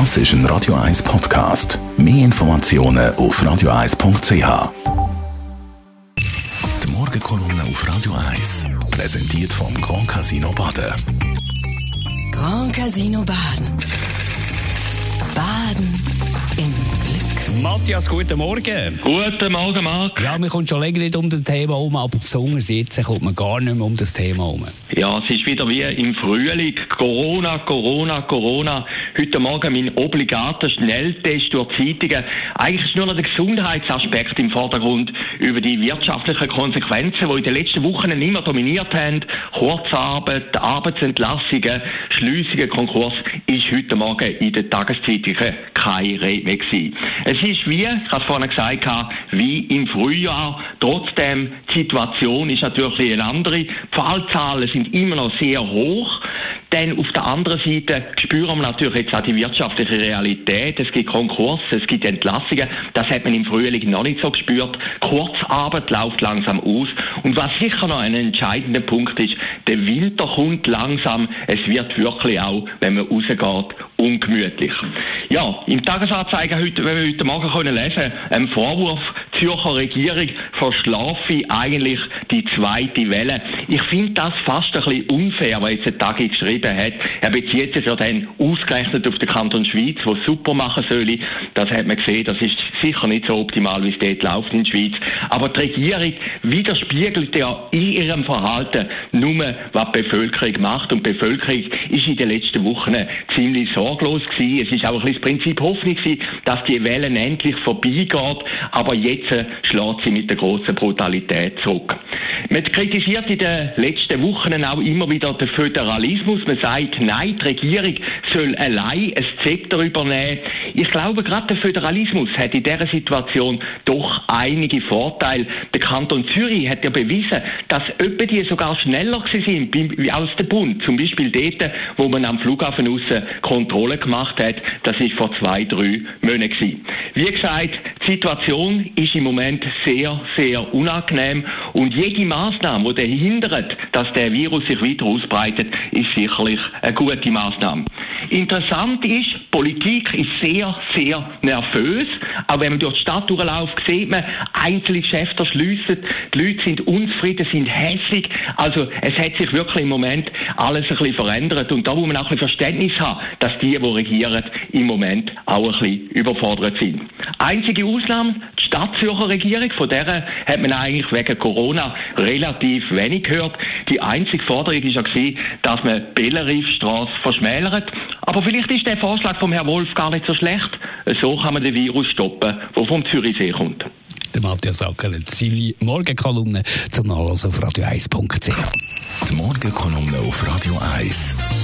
Das ist ein Radio 1 Podcast. Mehr Informationen auf radio1.ch. Die Morgenkolumne auf Radio 1 präsentiert vom Grand Casino Baden. Grand Casino Baden. Baden im Glück. Matthias, guten Morgen. Guten Morgen, Marc. Ja, man kommt schon länger nicht um das Thema herum, aber besonders jetzt kommt man gar nicht mehr um das Thema herum. Ja, es ist wieder wie im Frühling. Corona, Corona, Corona. Heute Morgen mein obligater Schnelltest durch die Zeitungen. Eigentlich ist nur noch der Gesundheitsaspekt im Vordergrund über die wirtschaftlichen Konsequenzen, die in den letzten Wochen immer dominiert haben. Kurzarbeit, Arbeitsentlassungen, Schliessungen, Konkurs, ist heute Morgen in den Tageszeitungen keine Rede mehr gewesen. Es ist wie, ich habe vorhin gesagt, wie im Frühjahr. Trotzdem, die Situation ist natürlich eine andere. Die Fallzahlen sind immer noch sehr hoch. Denn auf der anderen Seite spüren wir natürlich jetzt auch die wirtschaftliche Realität. Es gibt Konkurse, es gibt Entlassungen. Das hat man im Frühling noch nicht so gespürt. Kurzarbeit läuft langsam aus. Und was sicher noch ein entscheidender Punkt ist, der Winter kommt langsam. Es wird wirklich auch, wenn man rausgeht, ungemütlich. Ja, im Tagesanzeiger heute, wenn wir heute Morgen können lesen, ein Vorwurf Zürcher Regierung verschlafe eigentlich die zweite Welle. Ich finde das fast ein bisschen unfair, was jetzt der Tagi geschrieben hat. Er bezieht sich ja dann ausgerechnet auf den Kanton Schweiz, wo super machen soll. Das hat man gesehen, das ist sicher nicht so optimal, wie es dort läuft in der Schweiz. Aber die Regierung widerspiegelt ja in ihrem Verhalten nur, was die Bevölkerung macht. Und die Bevölkerung ist in den letzten Wochen ziemlich sorglos gewesen. Es ist auch ein bisschen das Prinzip Hoffnung gewesen, dass die Wellen endlich vorbeigeht. Aber jetzt schlägt sie mit der großen Brutalität zurück. Man kritisiert in den letzten Wochen auch immer wieder den Föderalismus. Man sagt, nein, die Regierung soll allein ein Zepter übernehmen. Ich glaube, gerade der Föderalismus hat in dieser Situation doch einige Vorteile. Der Kanton Zürich hat ja bewiesen, dass öppe die sogar schneller sind als der Bund. Zum Beispiel dort, wo man am Flughafen aussen Kontrolle gemacht hat. Das ist vor zwei, drei Monaten. Wie gesagt, die Situation ist im Moment sehr, sehr unangenehm und jede Maßnahme, die hindert, dass der Virus sich weiter ausbreitet, ist sicherlich eine gute Maßnahme. Interessant ist, Politik ist sehr, sehr nervös. Auch wenn man durch die Stadt durchläuft, sieht man, einzelne Geschäfte schliessen, die Leute sind unzufrieden, sind hässlich. Also es hat sich wirklich im Moment alles ein bisschen verändert und da muss man auch ein bisschen Verständnis haben, dass die, die regieren, im Moment auch ein bisschen überfordert sind. Einzige Ausnahme, die Stadtzürcher Regierung, von der hat man eigentlich wegen Corona relativ wenig gehört. Die einzige Forderung war ja gewesen, dass man Belleriefstrasse verschmälert. Aber vielleicht ist der Vorschlag vom Herrn Wolf gar nicht so schlecht. So kann man den Virus stoppen, der vom Zürichsee kommt. Der Matthias Ackeret, seine Morgenkolumne zum Nachlesen auf radio1.ch. Die Morgenkolumne auf Radio 1.